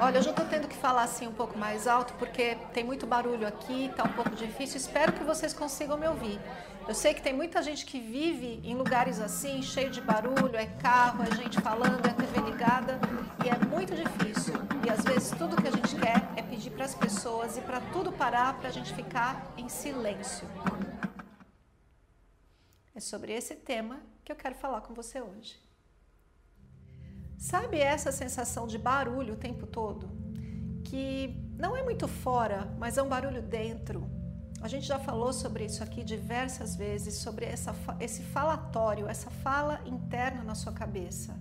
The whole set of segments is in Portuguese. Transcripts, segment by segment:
Olha, eu estou tendo que falar assim um pouco mais alto porque tem muito barulho aqui, está um pouco difícil. Espero que vocês consigam me ouvir. Eu sei que tem muita gente que vive em lugares assim, cheio de barulho, é carro, é gente falando, é TV ligada e é muito difícil. E às vezes tudo que a gente quer é pedir para as pessoas e para tudo parar para a gente ficar em silêncio. É sobre esse tema que eu quero falar com você hoje. Sabe essa sensação de barulho o tempo todo? Que não é muito fora, mas é um barulho dentro. A gente já falou sobre isso aqui diversas vezes, sobre essa, esse falatório, essa fala interna na sua cabeça.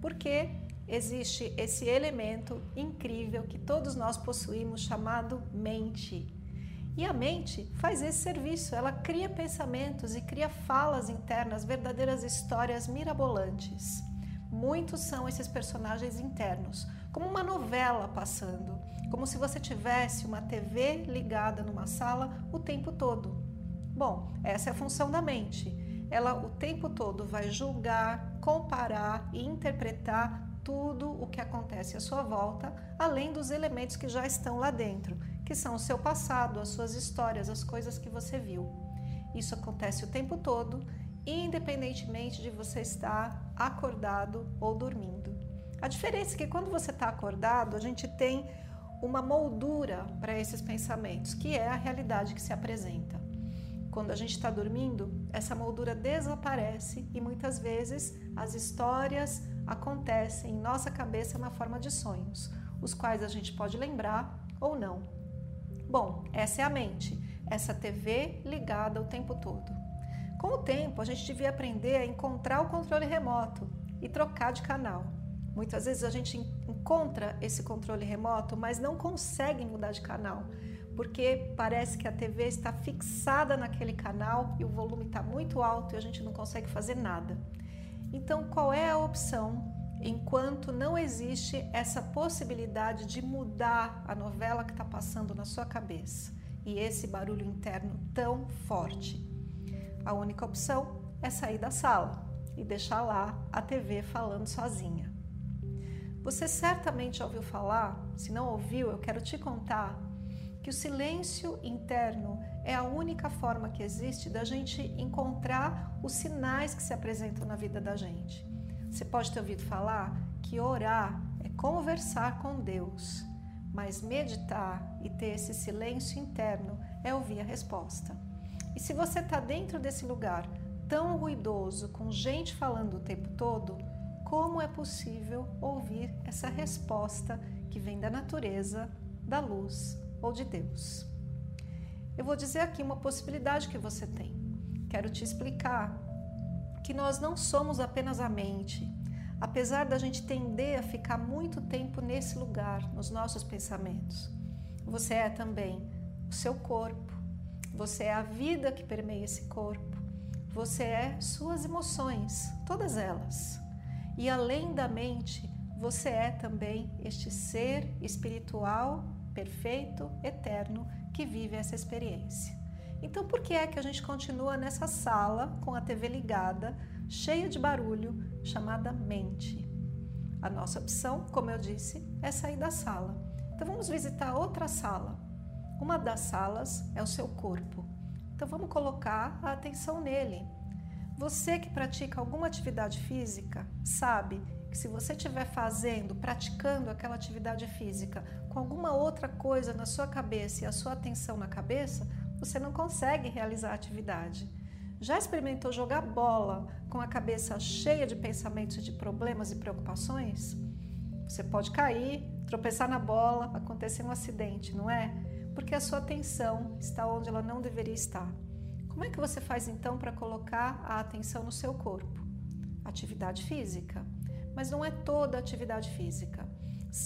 Porque existe esse elemento incrível que todos nós possuímos chamado mente. E a mente faz esse serviço, ela cria pensamentos e cria falas internas, verdadeiras histórias mirabolantes. Muitos são esses personagens internos, como uma novela passando, como se você tivesse uma TV ligada numa sala o tempo todo. Bom, essa é a função da mente. Ela o tempo todo vai julgar, comparar e interpretar tudo o que acontece à sua volta, além dos elementos que já estão lá dentro, que são o seu passado, as suas histórias, as coisas que você viu. Isso acontece o tempo todo independentemente de você estar acordado ou dormindo. A diferença é que quando você está acordado, a gente tem uma moldura para esses pensamentos, que é a realidade que se apresenta. Quando a gente está dormindo, essa moldura desaparece e muitas vezes as histórias acontecem em nossa cabeça na forma de sonhos, os quais a gente pode lembrar ou não. Bom, essa é a mente, essa TV ligada o tempo todo. Com o tempo, a gente devia aprender a encontrar o controle remoto e trocar de canal. Muitas vezes a gente encontra esse controle remoto, mas não consegue mudar de canal, porque parece que a TV está fixada naquele canal e o volume está muito alto e a gente não consegue fazer nada. Então, qual é a opção enquanto não existe essa possibilidade de mudar a novela que está passando na sua cabeça e esse barulho interno tão forte? A única opção é sair da sala e deixar lá a TV falando sozinha. Você certamente ouviu falar, se não ouviu, eu quero te contar que o silêncio interno é a única forma que existe da gente encontrar os sinais que se apresentam na vida da gente. Você pode ter ouvido falar que orar é conversar com Deus, mas meditar e ter esse silêncio interno é ouvir a resposta. E se você está dentro desse lugar tão ruidoso, com gente falando o tempo todo, como é possível ouvir essa resposta que vem da natureza, da luz ou de Deus? Eu vou dizer aqui uma possibilidade que você tem. Quero te explicar que nós não somos apenas a mente. Apesar da gente tender a ficar muito tempo nesse lugar, nos nossos pensamentos, você é também o seu corpo, você é a vida que permeia esse corpo. Você é suas emoções, todas elas. E além da mente, você é também este ser espiritual, perfeito, eterno que vive essa experiência. Então, por que é que a gente continua nessa sala com a TV ligada, cheia de barulho, chamada mente? A nossa opção, como eu disse, é sair da sala. Então, vamos visitar outra sala. Uma das salas é o seu corpo. Então vamos colocar a atenção nele. Você que pratica alguma atividade física sabe que se você estiver fazendo, praticando aquela atividade física com alguma outra coisa na sua cabeça e a sua atenção na cabeça, você não consegue realizar a atividade. Já experimentou jogar bola com a cabeça cheia de pensamentos de problemas e preocupações? Você pode cair, tropeçar na bola, acontecer um acidente, não é? Porque a sua atenção está onde ela não deveria estar. Como é que você faz então para colocar a atenção no seu corpo? Atividade física. Mas não é toda atividade física.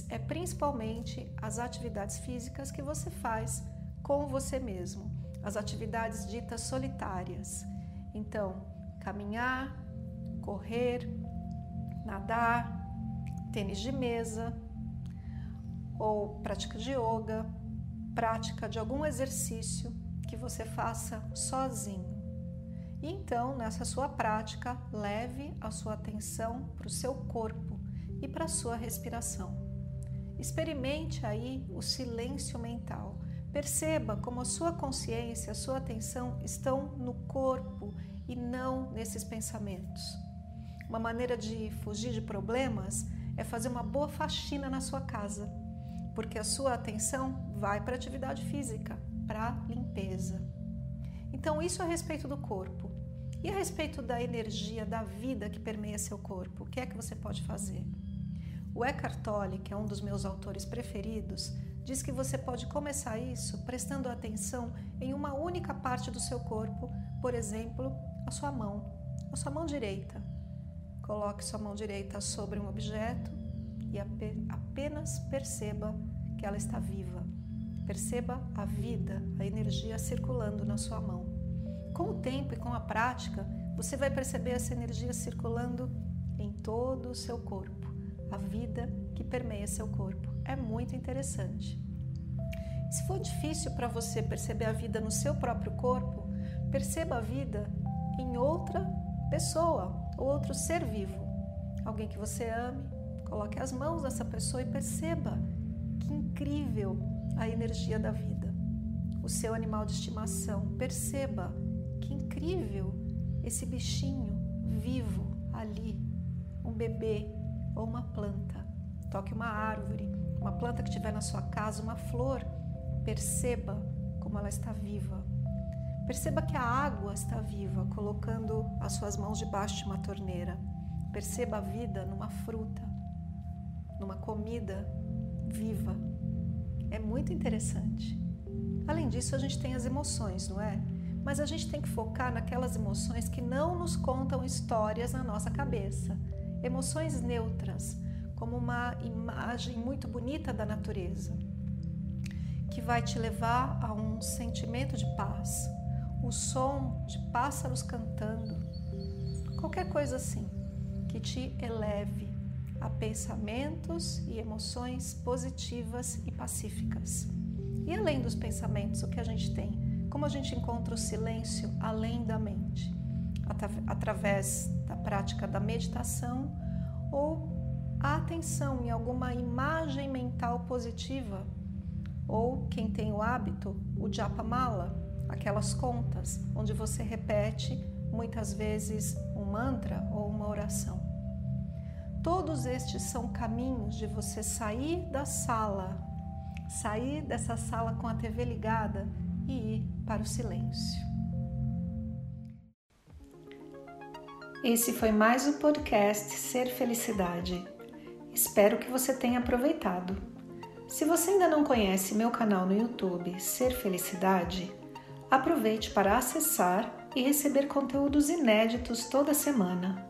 é principalmente as atividades físicas que você faz com você mesmo, as atividades ditas solitárias. Então, caminhar, correr, nadar, tênis de mesa ou prática de yoga, prática de algum exercício que você faça sozinho. E então, nessa sua prática, leve a sua atenção para o seu corpo e para a sua respiração. Experimente aí o silêncio mental. Perceba como a sua consciência, a sua atenção estão no corpo e não nesses pensamentos. Uma maneira de fugir de problemas é fazer uma boa faxina na sua casa, porque a sua atenção vai para a atividade física, para a limpeza. Então, isso a respeito do corpo. E a respeito da energia, da vida que permeia seu corpo, o que é que você pode fazer? O Eckhart Tolle, que é um dos meus autores preferidos, diz que você pode começar isso prestando atenção em uma única parte do seu corpo, por exemplo, a sua mão, a sua mão direita. Coloque sua mão direita sobre um objeto e apenas perceba que ela está viva. Perceba a vida, a energia circulando na sua mão. Com o tempo e com a prática, você vai perceber essa energia circulando em todo o seu corpo, a vida que permeia seu corpo. É muito interessante. Se for difícil para você perceber a vida no seu próprio corpo, perceba a vida em outra pessoa, outro ser vivo. Alguém que você ame, coloque as mãos nessa pessoa e perceba que incrível a energia da vida. O seu animal de estimação, perceba que incrível esse bichinho vivo ali, um bebê ou uma planta. Toque uma árvore, uma planta que tiver na sua casa, uma flor, perceba como ela está viva. Perceba que a água está viva, colocando as suas mãos debaixo de uma torneira. Perceba a vida numa fruta, numa comida viva. É muito interessante. Além disso, a gente tem as emoções, não é? Mas a gente tem que focar naquelas emoções que não nos contam histórias na nossa cabeça. Emoções neutras, como uma imagem muito bonita da natureza, que vai te levar a um sentimento de paz, o som de pássaros cantando, qualquer coisa assim, que te eleve a pensamentos e emoções positivas e pacíficas. E além dos pensamentos, o que a gente tem? Como a gente encontra o silêncio além da mente? Através da prática da meditação ou a atenção em alguma imagem mental positiva, ou quem tem o hábito, o japamala, aquelas contas onde você repete muitas vezes um mantra ou uma oração. Todos estes são caminhos de você sair da sala, sair dessa sala com a TV ligada e ir para o silêncio. Esse foi mais o podcast Ser Felicidade. Espero que você tenha aproveitado. Se você ainda não conhece meu canal no YouTube Ser Felicidade, aproveite para acessar e receber conteúdos inéditos toda semana.